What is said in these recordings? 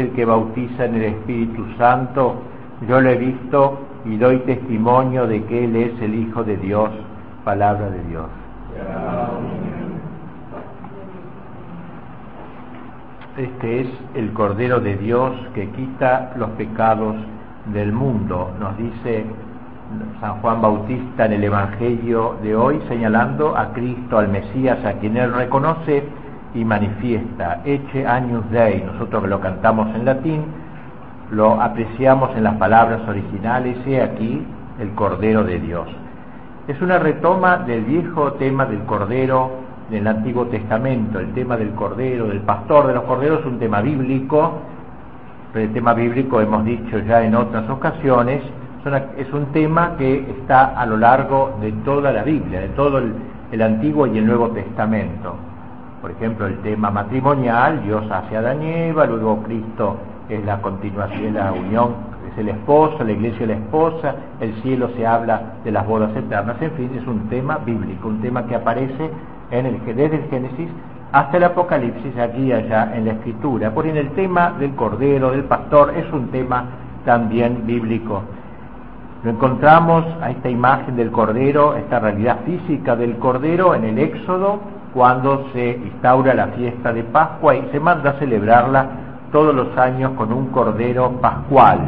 el que bautiza en el Espíritu Santo, yo lo he visto y doy testimonio de que Él es el Hijo de Dios, palabra de Dios. Este es el Cordero de Dios que quita los pecados del mundo, nos dice San Juan Bautista en el Evangelio de hoy, señalando a Cristo, al Mesías, a quien él reconoce y manifiesta. Eche años Dei, nosotros lo cantamos en latín, lo apreciamos en las palabras originales, he aquí el Cordero de Dios. Es una retoma del viejo tema del Cordero del Antiguo Testamento, el tema del Cordero, del pastor de los Corderos, es un tema bíblico, pero el tema bíblico hemos dicho ya en otras ocasiones, es un tema que está a lo largo de toda la Biblia, de todo el, Antiguo y el Nuevo Testamento. Por ejemplo, el tema matrimonial, Dios hace a Eva, luego Cristo es la continuación, la unión, es el esposo, la iglesia es la esposa, el cielo se habla de las bodas eternas, en fin, es un tema bíblico, un tema que aparece en el, desde el Génesis hasta el Apocalipsis, aquí y allá en la Escritura. Por en el tema del Cordero, del Pastor, es un tema también bíblico. Lo encontramos a esta imagen del Cordero, esta realidad física del Cordero en el Éxodo, cuando se instaura la fiesta de Pascua y se manda a celebrarla todos los años con un Cordero pascual.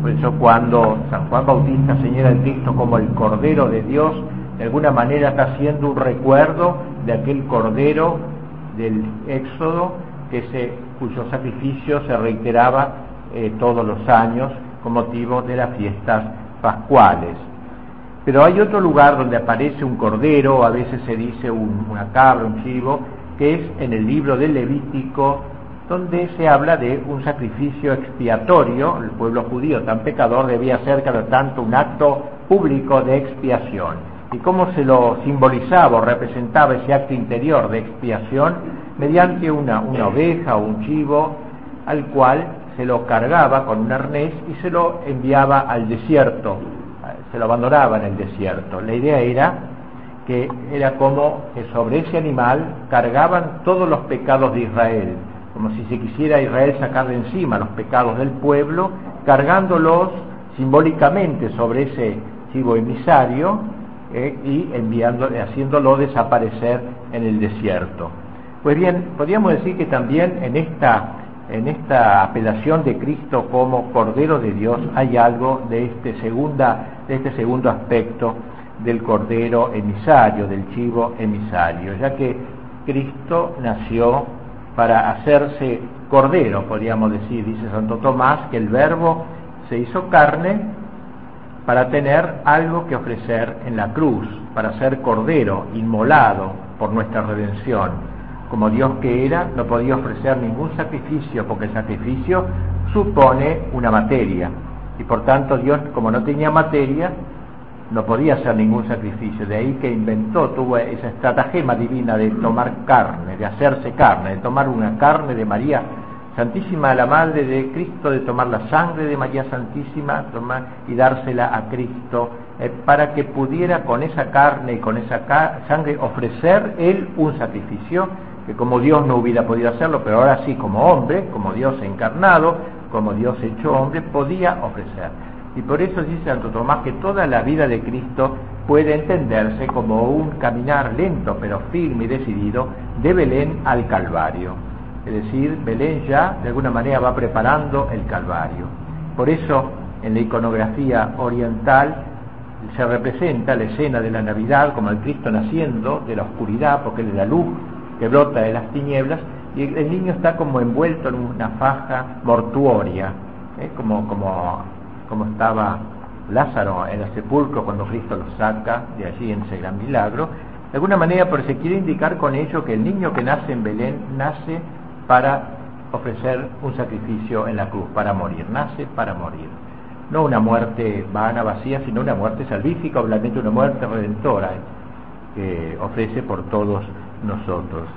Por eso cuando San Juan Bautista señala al Cristo como el Cordero de Dios, de alguna manera está haciendo un recuerdo de aquel Cordero del Éxodo que cuyo sacrificio se reiteraba eh, todos los años con motivo de las fiestas pascuales. Pero hay otro lugar donde aparece un cordero, a veces se dice una cabra, un chivo, que es en el libro del Levítico, donde se habla de un sacrificio expiatorio. El pueblo judío tan pecador debía ser cada tanto un acto público de expiación. ¿Y cómo se lo simbolizaba o representaba ese acto interior de expiación? Mediante una, una oveja o un chivo al cual se lo cargaba con un arnés y se lo enviaba al desierto, se lo abandonaba en el desierto. La idea era que era como que sobre ese animal cargaban todos los pecados de Israel, como si se quisiera Israel sacar de encima los pecados del pueblo, cargándolos simbólicamente sobre ese chivo emisario eh, y haciéndolo desaparecer en el desierto. Pues bien, podríamos decir que también en esta en esta apelación de Cristo como Cordero de Dios hay algo de este, de este segundo aspecto del Cordero emisario, del chivo emisario, ya que Cristo nació para hacerse Cordero, podríamos decir, dice Santo Tomás, que el Verbo se hizo carne para tener algo que ofrecer en la cruz, para ser Cordero, inmolado por nuestra redención como Dios que era, no podía ofrecer ningún sacrificio, porque el sacrificio supone una materia. Y por tanto Dios, como no tenía materia, no podía hacer ningún sacrificio. De ahí que inventó, tuvo esa estratagema divina de tomar carne, de hacerse carne, de tomar una carne de María Santísima, la Madre de Cristo, de tomar la sangre de María Santísima y dársela a Cristo, eh, para que pudiera con esa carne y con esa sangre ofrecer Él un sacrificio que como Dios no hubiera podido hacerlo, pero ahora sí como hombre, como Dios encarnado, como Dios hecho hombre, podía ofrecer. Y por eso dice Santo Tomás que toda la vida de Cristo puede entenderse como un caminar lento pero firme y decidido de Belén al Calvario. Es decir, Belén ya de alguna manera va preparando el Calvario. Por eso en la iconografía oriental se representa la escena de la Navidad como el Cristo naciendo de la oscuridad, porque Él es la luz que brota de las tinieblas y el niño está como envuelto en una faja mortuoria, ¿eh? como, como, como estaba Lázaro en el sepulcro cuando Cristo lo saca de allí en ese gran milagro. De alguna manera, pero se quiere indicar con ello que el niño que nace en Belén nace para ofrecer un sacrificio en la cruz, para morir, nace para morir. No una muerte vana, vacía, sino una muerte salvífica, obviamente una muerte redentora que ofrece por todos nosotros.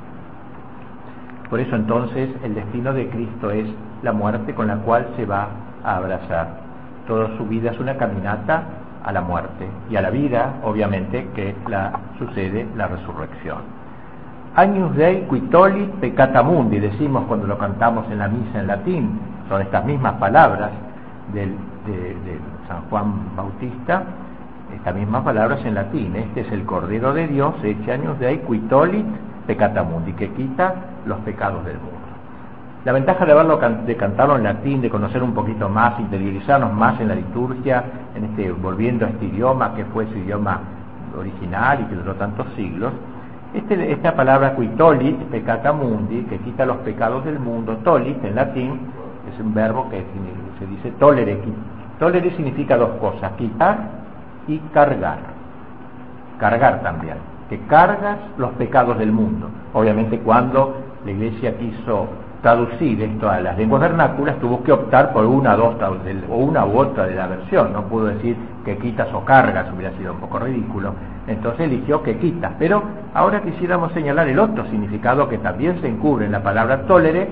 Por eso entonces el destino de Cristo es la muerte con la cual se va a abrazar. Toda su vida es una caminata a la muerte y a la vida, obviamente, que la sucede la resurrección. Agnus Dei quitolit peccata mundi, decimos cuando lo cantamos en la misa en latín. son estas mismas palabras del, de, San Juan Bautista, estas mismas palabras en latín. Este es el Cordero de Dios, años de quitolit pecatamundi, que quita los pecados del mundo. La ventaja de haberlo cantarlo en latín, de conocer un poquito más, interiorizarnos más en la liturgia, en este volviendo a este idioma que fue su idioma original y que duró tantos siglos, este, esta palabra quitolit, pecata mundi, que quita los pecados del mundo, tolit en latín, es un verbo que se dice tolere. Tolere significa dos cosas, quitar y cargar. Cargar también, que cargas los pecados del mundo. Obviamente cuando la iglesia quiso traducir esto a las lenguas vernáculas, tuvo que optar por una, dos, o una u otra de la versión. No pudo decir que quitas o cargas, hubiera sido un poco ridículo. Entonces eligió que quitas. Pero ahora quisiéramos señalar el otro significado que también se encubre en la palabra tolere,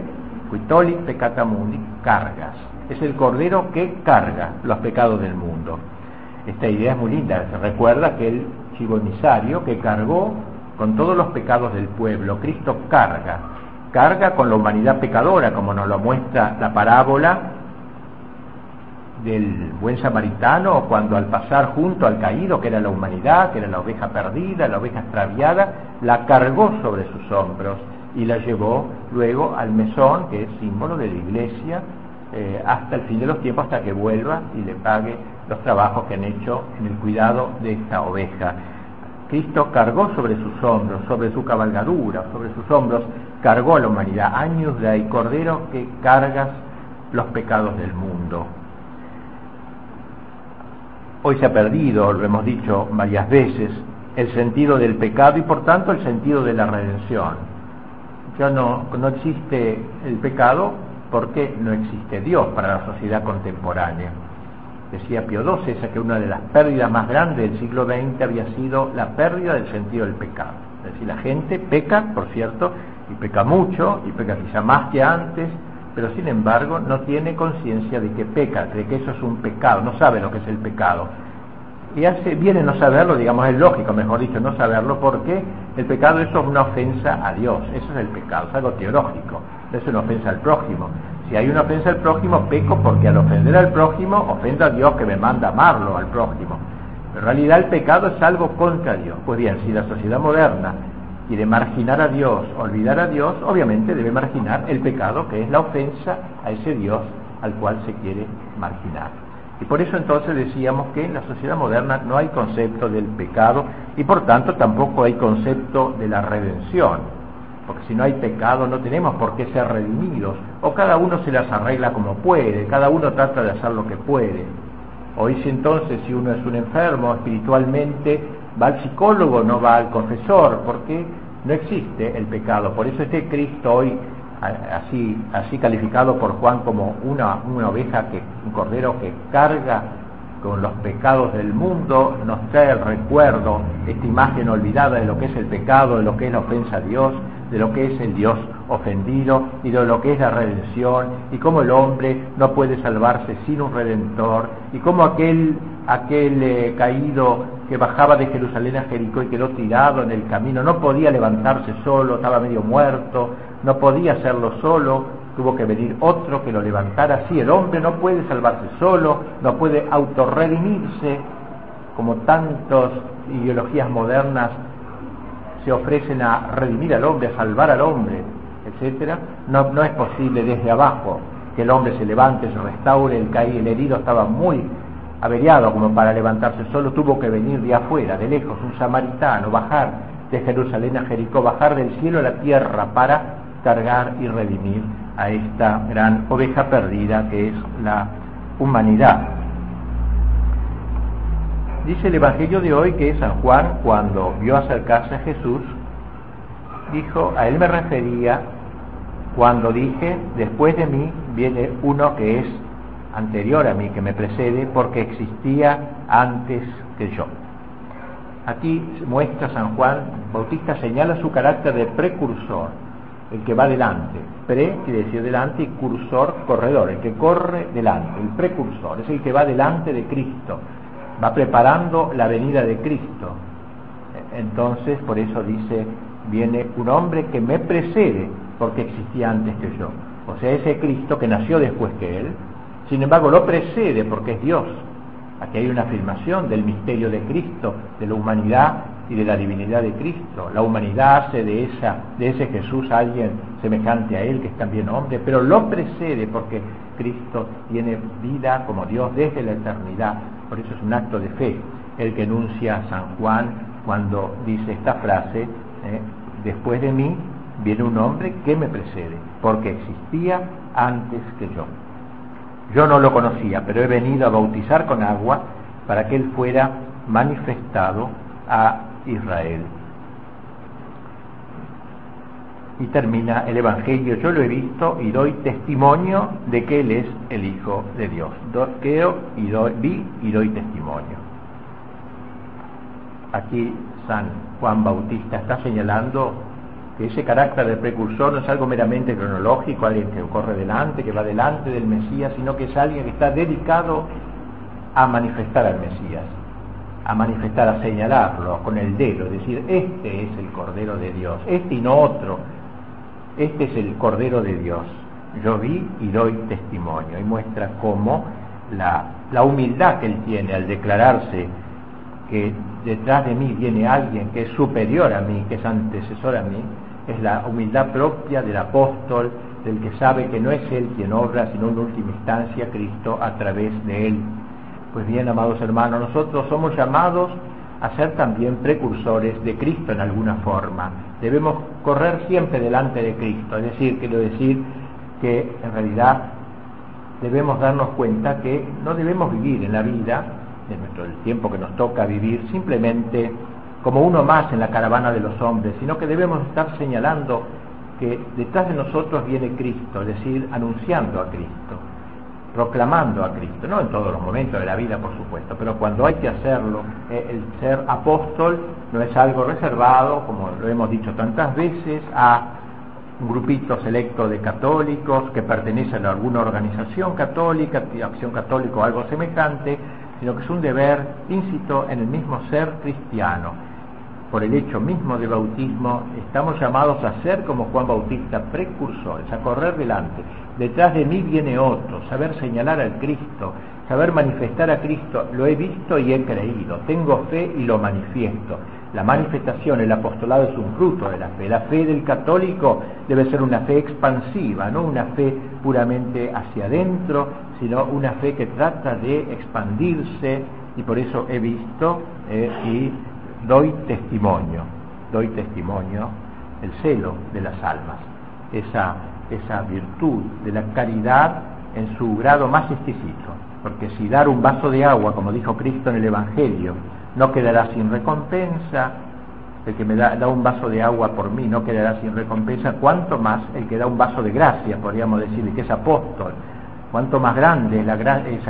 quitoli peccata mundi, cargas. Es el cordero que carga los pecados del mundo. Esta idea es muy linda. Se recuerda que el que cargó con todos los pecados del pueblo, Cristo carga carga con la humanidad pecadora, como nos lo muestra la parábola del buen samaritano, cuando al pasar junto al caído, que era la humanidad, que era la oveja perdida, la oveja extraviada, la cargó sobre sus hombros y la llevó luego al mesón, que es símbolo de la iglesia, eh, hasta el fin de los tiempos, hasta que vuelva y le pague los trabajos que han hecho en el cuidado de esta oveja. Cristo cargó sobre sus hombros, sobre su cabalgadura, sobre sus hombros, cargó a la humanidad. Años de ahí, Cordero que cargas los pecados del mundo. Hoy se ha perdido, lo hemos dicho varias veces, el sentido del pecado y por tanto el sentido de la redención. Ya no, no existe el pecado porque no existe Dios para la sociedad contemporánea. Decía Pío XII, esa que una de las pérdidas más grandes del siglo XX había sido la pérdida del sentido del pecado. Es decir, la gente peca, por cierto, y peca mucho, y peca quizá más que antes, pero sin embargo no tiene conciencia de que peca, de que eso es un pecado, no sabe lo que es el pecado. Y hace bien no saberlo, digamos, es lógico, mejor dicho, no saberlo, porque el pecado eso es una ofensa a Dios, eso es el pecado, es algo teológico, es una ofensa al prójimo. Si hay una ofensa al prójimo, peco porque al ofender al prójimo, ofendo a Dios que me manda amarlo al prójimo. En realidad el pecado es algo contra Dios. Pues bien, si la sociedad moderna quiere marginar a Dios, olvidar a Dios, obviamente debe marginar el pecado, que es la ofensa a ese Dios al cual se quiere marginar. Y por eso entonces decíamos que en la sociedad moderna no hay concepto del pecado y por tanto tampoco hay concepto de la redención. Porque si no hay pecado no tenemos por qué ser redimidos. O cada uno se las arregla como puede, cada uno trata de hacer lo que puede. O si entonces si uno es un enfermo espiritualmente, va al psicólogo, no va al confesor, porque no existe el pecado. Por eso este Cristo hoy, así, así calificado por Juan como una, una oveja, que, un cordero que carga con los pecados del mundo, nos trae el recuerdo, esta imagen olvidada de lo que es el pecado, de lo que es la ofensa a Dios, de lo que es el Dios ofendido y de lo que es la redención y cómo el hombre no puede salvarse sin un redentor y cómo aquel, aquel eh, caído que bajaba de Jerusalén a Jericó y quedó tirado en el camino, no podía levantarse solo, estaba medio muerto, no podía hacerlo solo, tuvo que venir otro que lo levantara. Así el hombre no puede salvarse solo, no puede autorredimirse, como tantas ideologías modernas se ofrecen a redimir al hombre, a salvar al hombre, etcétera, no, no es posible desde abajo que el hombre se levante, se restaure, el caído, el herido estaba muy averiado como para levantarse solo, tuvo que venir de afuera, de lejos, un samaritano, bajar de Jerusalén a Jericó, bajar del cielo a la tierra para cargar y redimir a esta gran oveja perdida que es la humanidad. Dice el Evangelio de hoy que San Juan, cuando vio acercarse a Jesús, dijo, a él me refería cuando dije, después de mí viene uno que es anterior a mí, que me precede, porque existía antes que yo. Aquí muestra San Juan Bautista, señala su carácter de precursor, el que va delante. Pre quiere decir delante y cursor, corredor, el que corre delante, el precursor, es el que va delante de Cristo, va preparando la venida de Cristo. Entonces, por eso dice, viene un hombre que me precede porque existía antes que yo. o sea, ese Cristo que nació después que Él, sin embargo lo precede porque es Dios. Aquí hay una afirmación del misterio de Cristo, de la humanidad y de la divinidad de Cristo. La humanidad hace de, esa, de ese Jesús alguien semejante a Él, que es también hombre, pero lo precede porque Cristo tiene vida como Dios desde la eternidad. Por eso es un acto de fe el que enuncia San Juan cuando dice esta frase, eh, después de mí viene un hombre que me precede, porque existía antes que yo. Yo no lo conocía, pero he venido a bautizar con agua para que él fuera manifestado a Israel. Y termina el Evangelio, yo lo he visto y doy testimonio de que Él es el Hijo de Dios. creo y doy, vi y doy testimonio. Aquí San Juan Bautista está señalando que ese carácter de precursor no es algo meramente cronológico, alguien que corre delante, que va delante del Mesías, sino que es alguien que está dedicado a manifestar al Mesías, a manifestar, a señalarlo con el dedo, decir, este es el Cordero de Dios, este y no otro, este es el Cordero de Dios. Yo vi y doy testimonio y muestra cómo la, la humildad que él tiene al declararse que detrás de mí viene alguien que es superior a mí, que es antecesor a mí, es la humildad propia del apóstol, del que sabe que no es él quien obra, sino en última instancia Cristo a través de él. Pues bien, amados hermanos, nosotros somos llamados a ser también precursores de Cristo en alguna forma. Debemos correr siempre delante de Cristo, es decir, quiero decir que en realidad debemos darnos cuenta que no debemos vivir en la vida, de nuestro el tiempo que nos toca vivir, simplemente como uno más en la caravana de los hombres, sino que debemos estar señalando que detrás de nosotros viene Cristo, es decir, anunciando a Cristo, proclamando a Cristo, no en todos los momentos de la vida, por supuesto, pero cuando hay que hacerlo, eh, el ser apóstol no es algo reservado, como lo hemos dicho tantas veces, a un grupito selecto de católicos que pertenecen a alguna organización católica, acción católica o algo semejante, sino que es un deber íncito en el mismo ser cristiano por el hecho mismo de bautismo, estamos llamados a ser como Juan Bautista, precursores, a correr delante. Detrás de mí viene otro, saber señalar al Cristo, saber manifestar a Cristo. Lo he visto y he creído, tengo fe y lo manifiesto. La manifestación, el apostolado es un fruto de la fe. La fe del católico debe ser una fe expansiva, no una fe puramente hacia adentro, sino una fe que trata de expandirse y por eso he visto eh, y doy testimonio, doy testimonio, el celo de las almas, esa, esa virtud de la caridad en su grado más exquisito, porque si dar un vaso de agua, como dijo Cristo en el Evangelio, no quedará sin recompensa, el que me da, da, un vaso de agua por mí no quedará sin recompensa, cuanto más el que da un vaso de gracia, podríamos decir, que es apóstol, cuanto más grande es, la, es,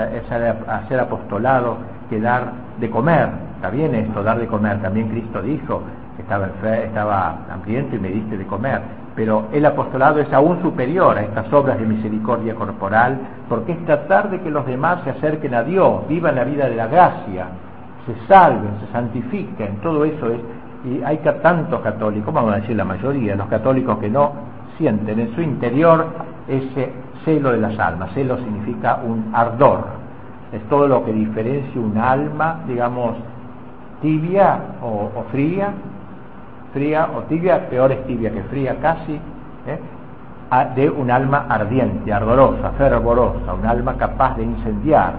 hacer apostolado que dar de comer, está bien esto, dar de comer, también Cristo dijo estaba, estaba hambriento y me diste de comer, pero el apostolado es aún superior a estas obras de misericordia corporal, porque es tratar de que los demás se acerquen a Dios, vivan la vida de la gracia, se salven, se santifiquen, todo eso es, y hay tantos católicos, vamos a decir la mayoría, los católicos que no sienten en su interior ese celo de las almas. Celo significa un ardor. Es todo lo que diferencia un alma, digamos, tibia o, fría, fría o tibia, peor es tibia que fría casi, ¿eh? de un alma ardiente, ardorosa, fervorosa, un alma capaz de incendiar,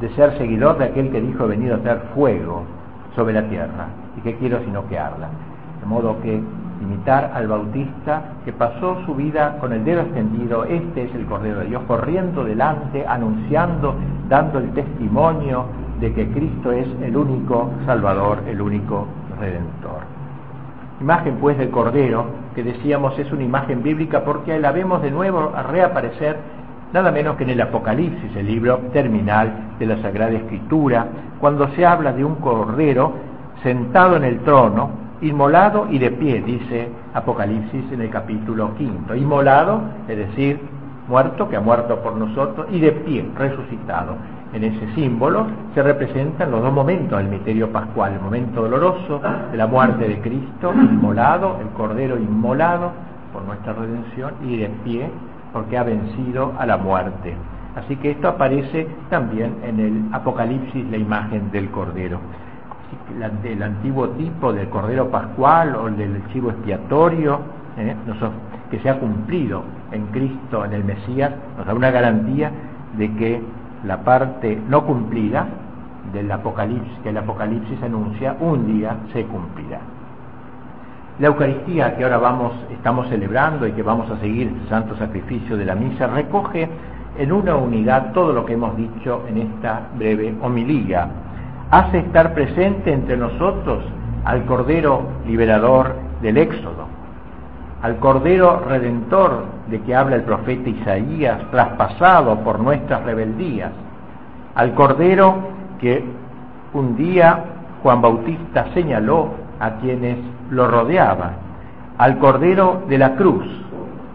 de ser seguidor de aquel que dijo venido a hacer fuego sobre la tierra. ¿Y qué quiero sino que arda? De modo que imitar al Bautista que pasó su vida con el dedo extendido, este es el Cordero de Dios, corriendo delante, anunciando, dando el testimonio de que Cristo es el único Salvador, el único Redentor. Imagen pues del Cordero, que decíamos es una imagen bíblica porque la vemos de nuevo a reaparecer nada menos que en el Apocalipsis, el libro terminal de la Sagrada Escritura, cuando se habla de un Cordero sentado en el trono, inmolado y de pie, dice Apocalipsis en el capítulo quinto. Inmolado, es decir, muerto, que ha muerto por nosotros, y de pie, resucitado. En ese símbolo se representan los dos momentos del misterio pascual, el momento doloroso de la muerte de Cristo, inmolado, el Cordero inmolado por nuestra redención, y de pie porque ha vencido a la muerte. Así que esto aparece también en el Apocalipsis, la imagen del Cordero. El antiguo tipo del Cordero Pascual o del chivo expiatorio, ¿eh? Que se ha cumplido en Cristo, en el Mesías, nos da una garantía de que la parte no cumplida del Apocalipsis, que el Apocalipsis anuncia, un día se cumplirá. La Eucaristía que ahora vamos, estamos celebrando y que vamos a seguir el santo sacrificio de la misa recoge en una unidad todo lo que hemos dicho en esta breve homilía. Hace estar presente entre nosotros al Cordero liberador del Éxodo, al Cordero redentor de que habla el profeta Isaías, traspasado por nuestras rebeldías, al Cordero que un día Juan Bautista señaló a quienes lo rodeaban, al Cordero de la cruz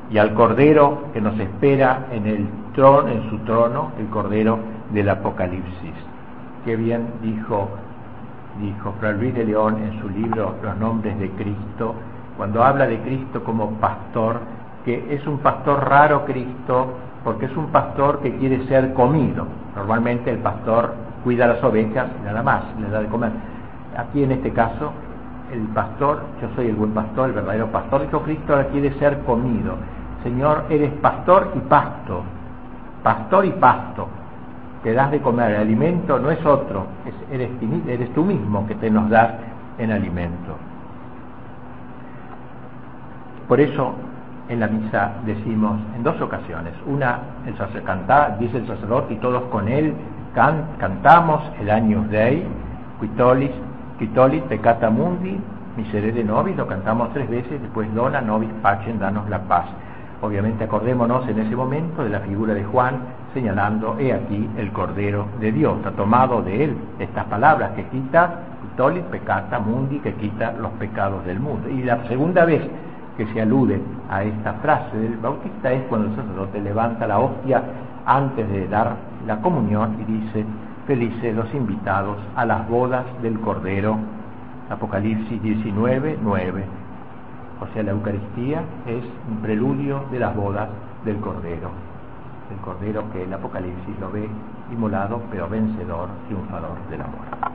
y al Cordero que nos espera en el trono, en su trono, el Cordero del Apocalipsis. Qué bien dijo, dijo Fray Luis de León en su libro Los nombres de Cristo, cuando habla de Cristo como pastor, que es un pastor raro Cristo, porque es un pastor que quiere ser comido. Normalmente el pastor cuida las ovejas y nada más, le da de comer. Aquí en este caso el pastor, yo soy el buen pastor, el verdadero pastor, dijo Cristo ahora quiere ser comido. Señor, eres pastor y pasto, pastor y pasto, te das de comer, el alimento no es otro, eres, eres tú mismo que te nos das en alimento. Por eso en la misa decimos en dos ocasiones, una, el sacerdote dice el sacerdote y todos con él cantamos el Años Dei, Quitolis Quitolit peccata mundi, miserere nobis, lo cantamos tres veces, después dona nobis pacem, danos la paz. Obviamente acordémonos en ese momento de la figura de Juan señalando, he aquí el Cordero de Dios, ha tomado de él estas palabras que quita, quitolit peccata mundi, que quita los pecados del mundo. Y la segunda vez que se alude a esta frase del Bautista es cuando el sacerdote levanta la hostia antes de dar la comunión y dice, felices los invitados a las bodas del Cordero. Apocalipsis 19, 9. O sea, la Eucaristía es un preludio de las bodas del Cordero. El Cordero que el Apocalipsis lo ve inmolado, pero vencedor, triunfador del amor.